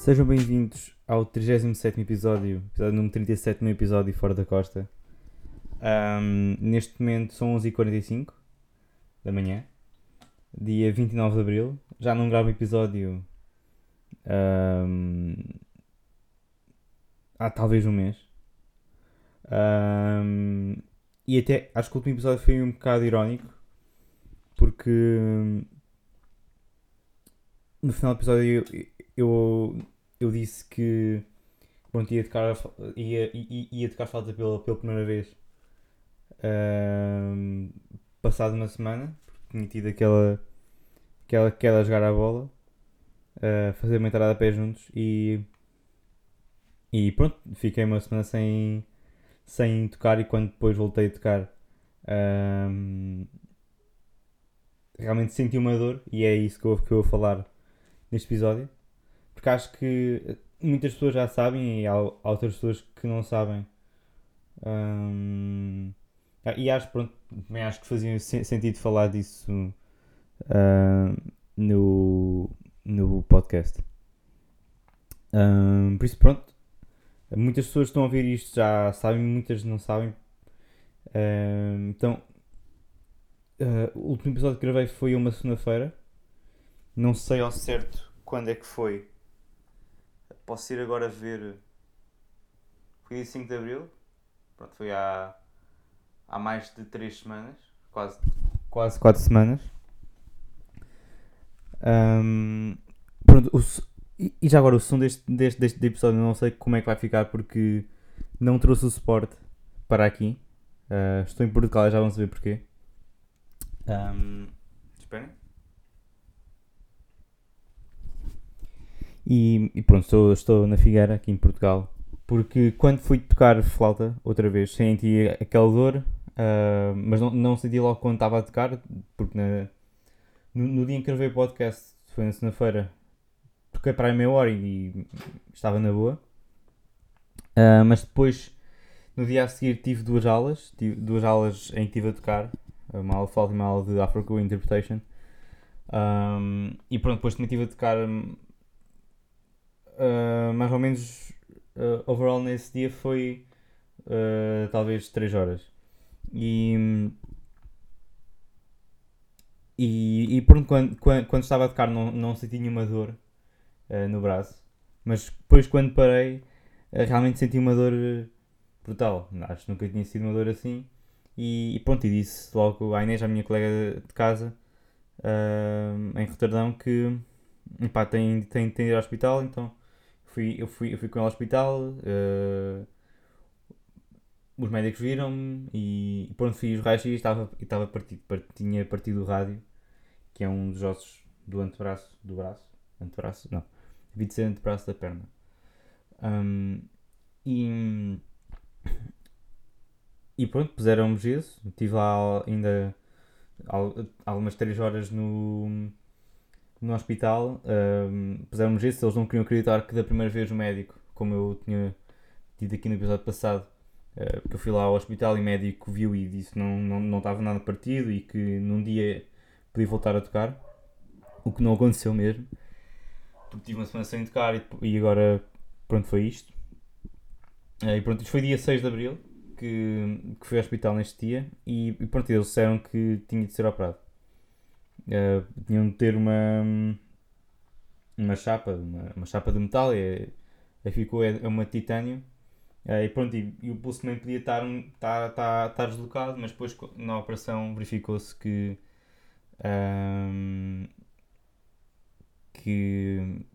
Sejam bem-vindos ao 37 episódio, episódio número 37 no episódio Fora da Costa. Ahm, neste momento são 11h45 da manhã, dia 29 de Abril. Já não gravo episódio ahm, há talvez um mês. Ahm, e até acho que o último episódio foi um bocado irónico porque no final do episódio eu, eu, eu disse que pronto, ia, tocar, ia, ia, ia tocar falta pela, pela primeira vez Ahm, passado uma semana, porque tinha tido aquela, aquela queda a jogar a bola, a fazer uma entrada a pé juntos e, e pronto, fiquei uma semana sem, sem tocar e quando depois voltei a tocar ahm, realmente senti uma dor e é isso que eu, que eu vou falar neste episódio porque acho que muitas pessoas já sabem e há, outras pessoas que não sabem. Ahm, ah, e acho pronto também acho que fazia sen- sentido falar disso ahm, no, no podcast. Ahm, por isso pronto muitas pessoas estão a ouvir isto já sabem muitas não sabem. Ahm, então ah, o último episódio que gravei foi uma segunda-feira. Não sei ao certo quando é que foi Posso ir agora ver. Foi dia 5 de Abril. Pronto, foi há, há mais de 3 semanas. Quase, quase 4 semanas. Ahm, pronto, o e, já agora o som deste, deste, deste episódio não sei como é que vai ficar porque não trouxe o suporte para aqui. Ah, estou em Portugal já vão saber porquê. Ahm, E, e pronto, estou, estou na Figueira, aqui em Portugal, porque quando fui tocar flauta, outra vez, senti aquela dor, ah, mas não, não senti logo quando estava a tocar, porque na- no, no dia em que gravei o podcast, foi na segunda-feira, toquei para aí meia hora e, estava na boa. Ah, mas depois, no dia a seguir, tive duas aulas, tive duas aulas em que estive a tocar, uma aula de flauta e uma aula de Afro Interpretation. Um, e pronto, depois também estive a tocar Uh, mais ou menos uh, overall nesse dia foi uh, talvez 3 horas. E, e, e pronto, quando, quando, quando estava a tocar não, não senti nenhuma dor no braço. Mas depois quando parei realmente senti uma dor brutal. Acho que nunca tinha sido uma dor assim. E, e pronto, e disse logo à Inês, a minha colega de casa em Roterdão que epá, tem, tem, tem de ir ao hospital então fui, eu, fui, eu fui com ela ao hospital, eh, os médicos viram-me e pronto, fiz os raios e estava, e estava partido, part- tinha partido o rádio, que é um dos ossos do antebraço, do braço, antebraço, não, devia de ser antebraço da perna. Ahm, e, e pronto, puseram-me gesso, estive lá ainda al- algumas 3 horas no, no hospital, um, puseram-me gesso, eles não queriam acreditar que da primeira vez o médico, como eu tinha dito aqui no episódio passado, uh, que eu fui lá ao hospital e o médico viu e disse que não, não, não estava nada partido e que num dia podia voltar a tocar, o que não aconteceu mesmo, porque tive uma semana sem tocar e, e agora pronto foi isto. Uh, e pronto, isto foi dia 6 de Abril que, que fui ao hospital neste dia e, e pronto, eles disseram que tinha de ser operado. Uh, tinham de ter uma uma chapa, uma, uma chapa de metal, é, é, ficou, é, é uma de titânio. Uh, e pronto, e, e o pulso também podia estar, um, estar, estar, estar deslocado, mas depois na operação verificou-se que, ahm, que,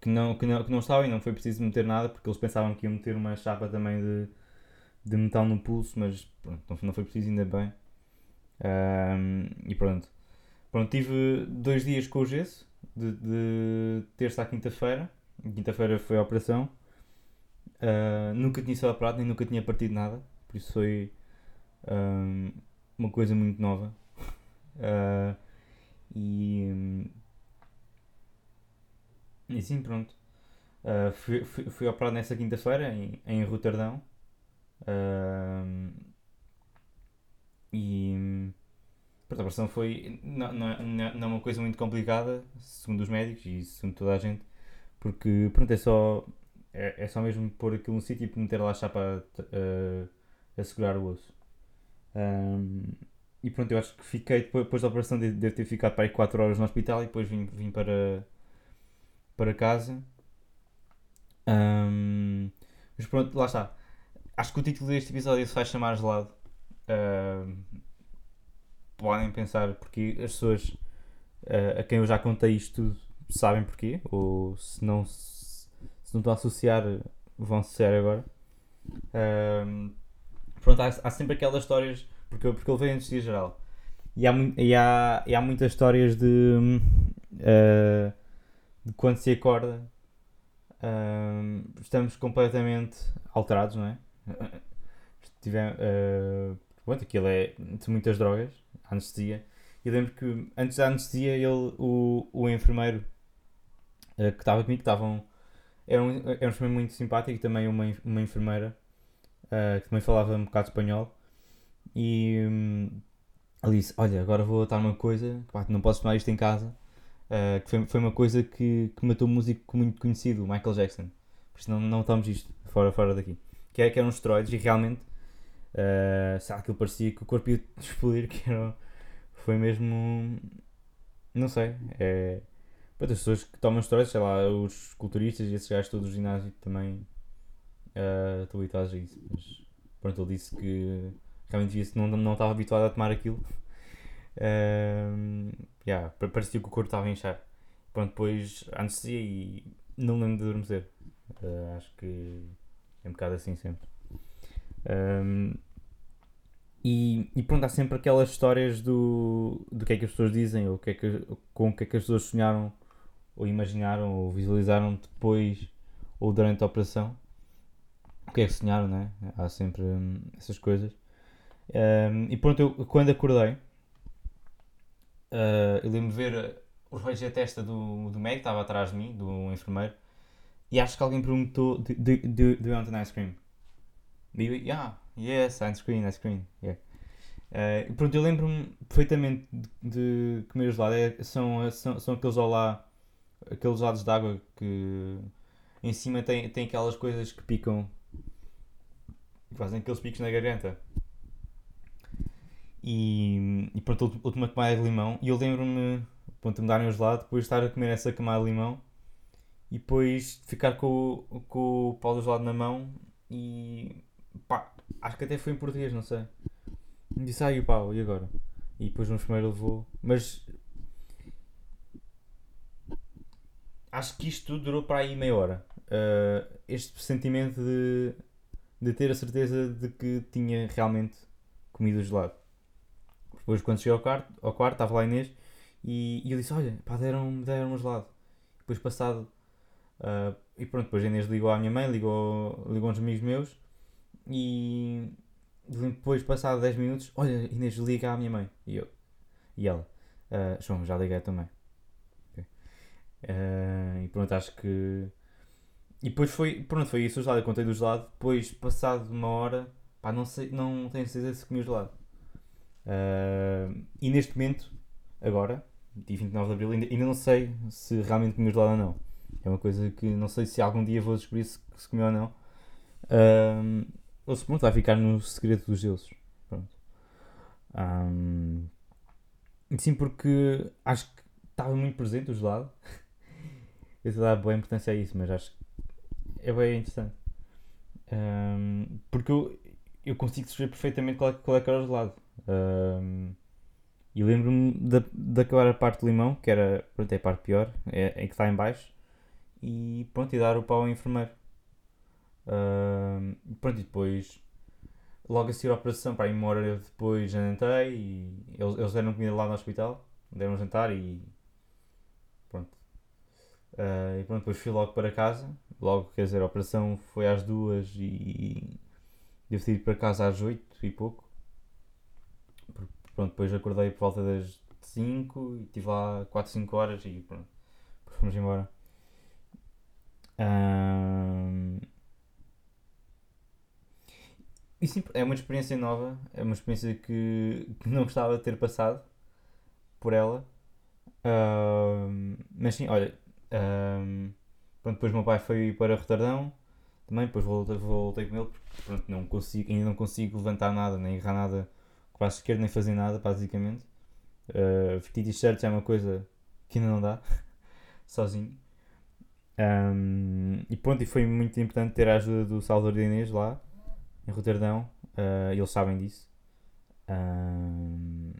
que, não, que, não, que não estava e não foi preciso meter nada porque eles pensavam que iam meter uma chapa também de, de metal no pulso, mas pronto, não foi- preciso, ainda bem. Ahm, e pronto. Pronto, tive dois dias com o gesso, de, de terça à quinta-feira. Quinta-feira foi a operação. Ah, nunca tinha sido operado, nem nunca tinha partido nada, por isso foi ahm, uma coisa muito nova. Ah, e, e sim, pronto. Ah, fui, fui, fui operado nessa quinta-feira em, em Roterdão. E a operação foi. Não, não, é- não é é uma coisa muito complicada, segundo os médicos e segundo toda a gente, Porque, pronto, é só, é, é só mesmo pôr aquilo no sítio e meter lá a chapa a, a, segurar o osso. Um, e pronto, eu acho que fiquei, depois, da operação, devo de ter ficado para aí 4 horas no hospital e depois vim, vim para, para casa. Um, mas pronto, lá está. Acho que o título deste episódio se vai chamar Gelado. Uh, podem pensar porque as pessoas uh, a quem eu já contei isto tudo sabem porquê, ou se não, se, não estão a associar, vão associar agora. Uh, pronto, há, há, sempre aquelas histórias, porque, porque ele veio antes de geral. E há, e, há, e há muitas histórias de, uh, de quando se acorda estamos completamente alterados, não é? Tivemos, uh, pronto, aquilo é de muitas drogas, anestesia. E lembro que antes da anestesia, ele, o, o enfermeiro uh, que estava comigo, estavam. Era um, era um enfermeiro muito simpático e também uma, uma enfermeira uh, que também falava um bocado espanhol. E um, ele disse: Olha, agora vou dar uma coisa, pá, não posso tomar isto em casa. Uh, que foi, foi uma coisa que, que matou um músico muito conhecido, Michael Jackson. Por isso não, não estamos isto fora, fora daqui. Que, é, que eram esteroides e realmente, uh, sabe, aquilo parecia que o corpo ia explodir, que era, foi mesmo. Não sei. É, para as pessoas que tomam esteroides, sei lá, os culturistas e esses gajos todos do ginásio também uh, estão habituados a isso. Mas pronto, ele disse que realmente via não, não estava habituado a tomar aquilo. Uh, yeah, parecia que o corpo estava a inchar. Pronto, depois anestesia e não lembro de adormecer. Uh, acho que é um bocado assim sempre. Um, e, e pronto, há sempre aquelas histórias do, do que é que as pessoas dizem, ou que é que, com o que é que as pessoas sonharam, ou imaginaram, ou visualizaram depois ou durante a operação. O que é que sonharam, né? Há sempre hum, essas coisas. Um, e pronto, eu quando acordei, Uh, eu lembro de ver os raios da testa do, do médico, estava atrás de mim, do enfermeiro, e acho que alguém perguntou: Do, do, do, do you want an ice cream? E eu, yeah, yes, ice cream, yeah. Uh, pronto, eu lembro-me perfeitamente de, de comer gelado. É, são, são, são aqueles lá, aqueles gelados de água que em cima tem, tem aquelas coisas que picam, que fazem aqueles picos na garganta. E, e pronto, a última camada de limão. E eu lembro-me pronto, de me darem o gelado, depois de estar a comer essa camada de limão e depois ficar com, com o pau do gelado na mão e pá, acho que até foi em português, não sei. Disse, e o pau, e agora? E depois um enfermeiro levou. Mas acho que isto tudo durou para aí meia hora. Uh, este sentimento de, de ter a certeza de que tinha realmente comido o gelado. Depois, quando cheguei ao quarto, ao quarto estava lá Inês e, e eu disse: Olha, pá, deram-me deram um gelado. Depois, passado. Uh, e pronto, depois a Inês ligou à minha mãe, ligou, ligou uns amigos meus e depois, passado 10 minutos, olha, Inês, liga à minha mãe. E eu, e ela, uh, João, já liguei também. Okay. Uh, e pronto, acho que. E depois foi, pronto, foi isso o gelado. Eu contei do gelado. Depois, passado uma hora, pá, não, sei, não tenho certeza se comi o gelado. Uh, e neste momento, agora, dia 29 de Abril, ainda, ainda não sei se realmente comi gelado ou não. É uma coisa que não sei se algum dia vou descobrir se, se comi ou não. Uh, ou se pronto, vai ficar no segredo dos deuses. Pronto. Um, sim, porque acho que estava muito presente o gelado. Eu estou dar boa importância a isso, mas acho que é bem interessante. Um, porque eu, eu consigo descrever perfeitamente qual é, qual é que era o gelado. Um, e lembro-me de, de acabar a parte do limão, que era pronto, é a parte pior, é, é que está em baixo, e pronto, e dar o pau ao enfermeiro. Um, pronto, e depois, logo a seguir a operação, para uma hora depois jantei, e eles, eles deram comida lá no hospital, deram jantar e pronto. Uh, e pronto, depois fui logo para casa, logo, quer dizer, a operação foi às duas e devo ter ido para casa às oito e pouco. Pronto, depois acordei por volta das 5 e estive lá 4, 5 horas e pronto, fomos embora. Um... E sim, é uma experiência nova, é uma experiência que, que não gostava de ter passado por ela. Mas sim, olha. Pronto, depois meu pai foi para Roterdão, também, depois voltei, voltei com ele, porque pronto, não consigo, ainda não consigo levantar nada, nem errar nada com a esquerda, nem fazer nada, basicamente. Uh, vestir t-shirts é uma coisa que ainda não dá, sozinho. Um, e pronto, e foi muito importante ter a ajuda do Salvador Inês lá, em Roterdão, uh, eles sabem disso. Um,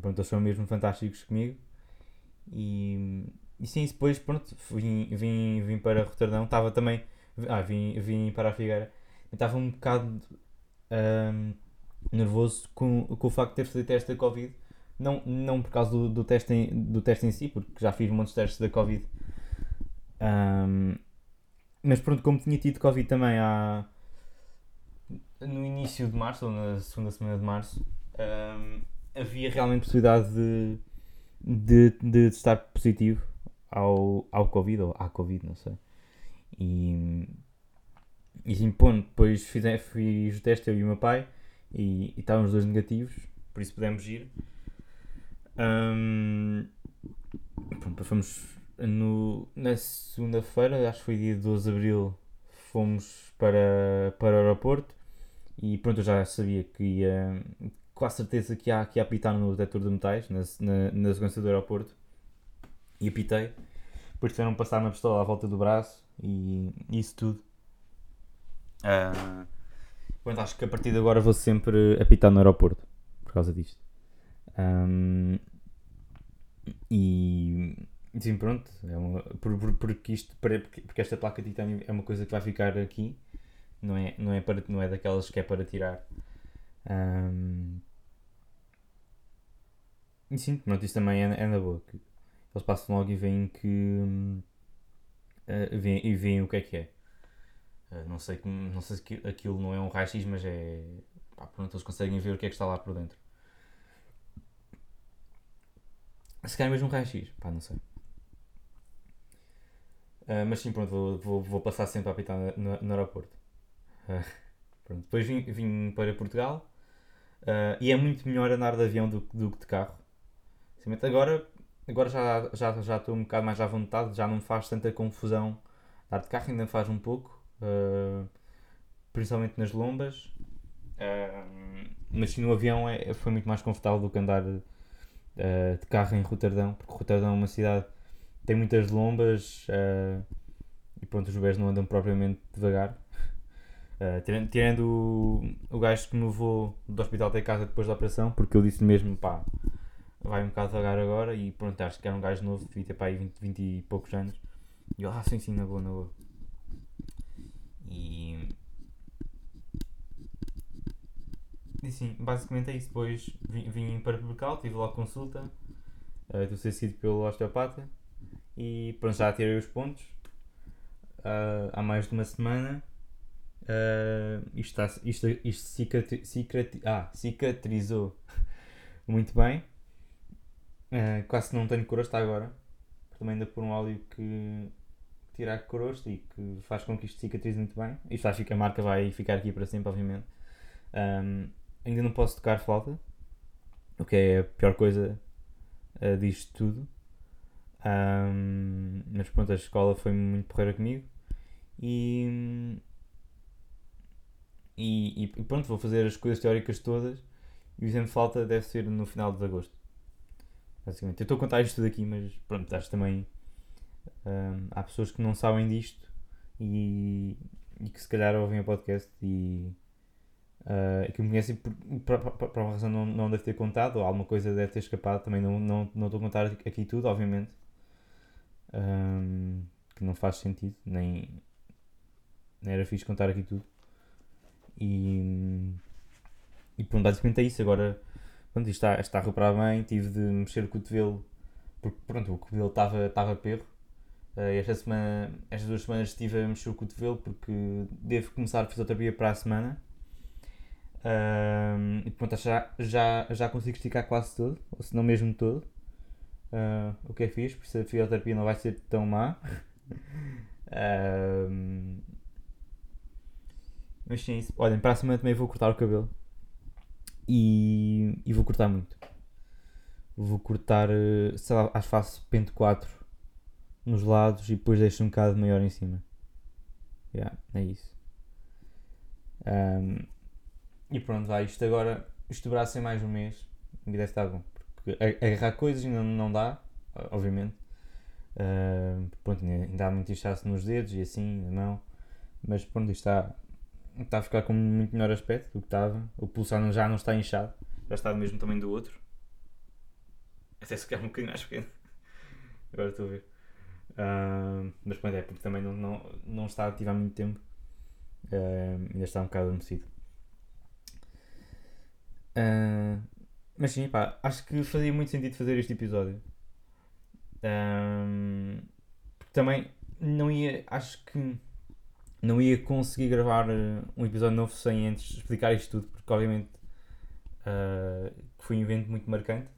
pronto, eles são mesmo fantásticos comigo. E, e sim, depois, pronto, vim, vim, vim para Roterdão, estava também, ah, vim, vim para a Figueira, estava um bocado um, nervoso com, com o facto de ter feito teste da Covid. Não, não por causa do, do, teste em, do teste em si, porque já fiz muitos testes da Covid. Um, mas pronto, como tinha tido Covid também há, no início de março, ou na segunda semana de março, um, havia realmente possibilidade de, de, de estar positivo ao, ao Covid, ou à Covid, não sei. E, e sim, pronto, depois fiz, fiz o teste, eu e o meu pai, e, e estavam os dois negativos, por isso pudemos ir. Um, pronto, fomos no, na segunda-feira, acho que foi dia 12 de Abril, fomos para, para o aeroporto e pronto, eu já sabia que ia, com a certeza que ia, que ia apitar no detector de metais, na, na, na segurança do aeroporto, e apitei. Depois tiveram passar uma pistola à volta do braço e isso tudo. Uh, pronto, acho que a partir de agora vou sempre apitar no aeroporto por causa disto. Um, e sim, pronto, é uma, por, por, porque, isto, porque, porque esta placa de titânio é uma coisa que vai ficar aqui, não é, não é, para, não é daquelas que é para tirar. Um, e sim, pronto, isso também é, é na boa. Eles passam logo e veem que. Uh, veem, e veem o que é que é. Uh, não, sei, não sei se aquilo não é um raio-x, mas é. Pá, pronto, eles conseguem ver o que é que está lá por dentro. Se calhar é mesmo um raio-x, pá, não sei. Uh, mas sim, pronto, vou, vou, vou, passar sempre a apitar no, no aeroporto. Uh, pronto. Depois vim, vim para Portugal uh, e é muito melhor andar de avião do, do que de carro. Simplesmente agora, agora já, já, já estou um bocado mais à vontade, já não me faz tanta confusão. Andar de carro ainda faz um pouco, principalmente nas lombas. mas sim, no avião é, foi muito mais confortável do que andar de carro em Roterdão, porque Roterdão é uma cidade tem muitas lombas uh, e pronto, os bebés não andam propriamente devagar. Uh, tirando, tirando o, gajo que me levou do hospital até casa depois da operação, porque eu disse mesmo, pá, vai um bocado devagar agora e pronto, acho que era um gajo novo, devia ter pá aí 20, 20 e poucos anos. E eu, ah, sim, sim, na boa, na boa. E. E sim, basicamente é isso. Depois vim, vim para Portugal, tive lá consulta, uh, ser sido pelo osteopata e pronto, já tirei os pontos uh, há mais de uma semana. Uh, isto, está, isto, isto cicatri, cicatri, ah, cicatrizou muito bem. Uh, quase não tenho corosta agora. Também ainda por um óleo que tira a corosta e que faz com que isto cicatrize muito bem. Isto acho que a marca vai ficar aqui para sempre, obviamente. Um, ainda não posso tocar flauta, o que é a pior coisa uh, disto tudo. Um, mas pronto, a escola foi muito porreira comigo e, e, e, pronto, vou fazer as coisas teóricas todas e o exame de falta deve ser no final de agosto. Basicamente, eu estou a contar isto tudo aqui, mas pronto, acho também um, há pessoas que não sabem disto e, e que se calhar ouvem o podcast e uh, que me conhecem por, por uma razão não, não deve ter contado, ou alguma coisa deve ter escapado, também não, não, não estou a contar aqui tudo, obviamente um, que não faz sentido, nem, nem era fixe contar aqui tudo. E, e pronto, basicamente é isso. Agora, pronto, isto está, está a recuperar bem, tive de mexer o cotovelo, porque pronto, o cotovelo estava, estava perro. Uh, esta semana, estas duas semanas estive a mexer o cotovelo porque devo começar a fisioterapia para a semana. Um, e pronto, já, já, já consigo esticar quase todo, ou se não mesmo todo uh, o que é fixe, porque a fisioterapia não vai ser tão má. uh, mas sim, isso. olhem, para a semana também vou cortar o cabelo e, e vou cortar muito. Vou cortar, sei lá, acho que faço pente 4 nos lados e depois deixo um bocado maior em cima. Yeah, é isso. Um, e pronto, vai. Isto agora, isto deverá ser mais um mês e deve estar bom. Porque agarrar coisas ainda não dá, obviamente. Uh, pronto, ainda há muito inchaço nos dedos e assim, na mão. Mas pronto, isto está, está a ficar com muito melhor aspecto do que estava. O pulsar já não está inchado, já está do mesmo tamanho do outro. Até se quer um bocadinho mais pequeno. Agora estou a ver. Uh, mas pronto, é porque também não, não, não está ativo há muito tempo. Uh, ainda está um bocado adormecido. Uh, mas sim, pá, acho que fazia muito sentido fazer este episódio. Também não ia, acho que não ia conseguir gravar um episódio novo sem antes explicar isto tudo, porque obviamente uh, foi um evento muito marcante.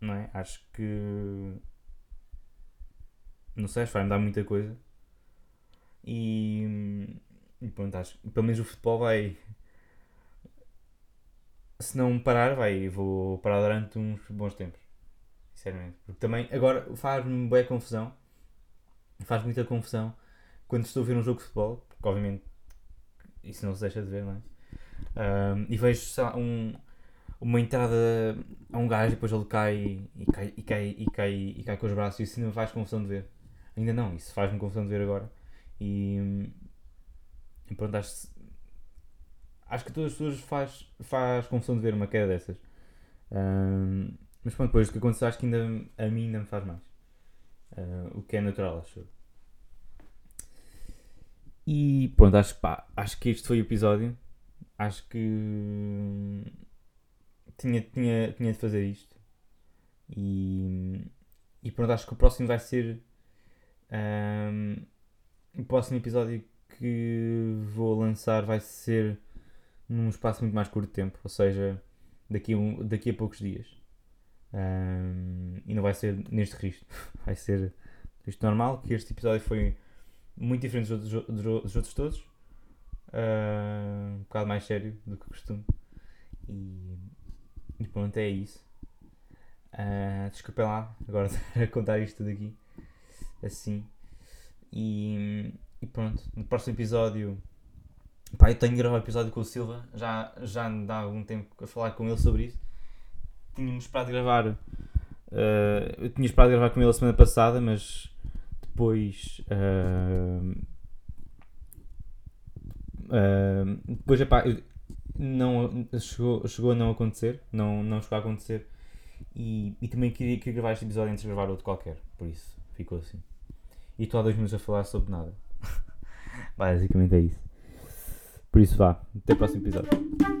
Não é? Acho que não sei, vai-me dar muita coisa. E, e pronto, acho que pelo menos o futebol vai. Se não parar, vai, vou parar durante uns bons tempos. Sinceramente. Porque também agora faz-me boa confusão. Faz muita confusão quando estou a ver um jogo de futebol, porque obviamente isso não se deixa de ver, não é? Um, e vejo um, uma entrada a um gajo e depois ele cai e cai e cai e cai, e cai com os braços e isso não faz confusão de ver. Ainda não, isso faz-me confusão de ver agora. E, e pronto, acho, acho que todas as pessoas faz, faz confusão de ver uma queda dessas. Um, mas pronto, depois do que aconteceu, acho que ainda, a mim ainda me faz mais. Uh, o que é natural, acho. E pronto, acho, pá, acho que este foi o episódio. Acho que tinha, tinha, tinha de fazer isto. E, e pronto, acho que o próximo vai ser. Um, o próximo episódio que vou lançar vai ser num espaço muito mais curto de tempo, ou seja, daqui a, daqui a poucos dias. Um, e não vai ser neste registro, vai ser isto normal, que este episódio foi muito diferente dos outros, dos outros todos, uh, um bocado mais sério do que costume. E, e pronto, é isso. Uh, desculpem lá, agora a contar isto tudo aqui assim. E, e pronto, no próximo episódio. Pá, eu tenho de gravar um episódio com o Silva, já, já dá algum tempo a falar com ele sobre isso. Tínhamos esperado gravar. Uh, eu tinha esperado gravar com ele a semana passada, mas depois. Uh, uh, depois, epá, não, chegou, chegou a não acontecer, não, não chegou a acontecer. E, e também queria, queria gravar este episódio antes de gravar outro qualquer, por isso ficou assim. E estou há dois minutos a falar sobre nada. Basicamente é isso. Por isso vá, até o próximo episódio.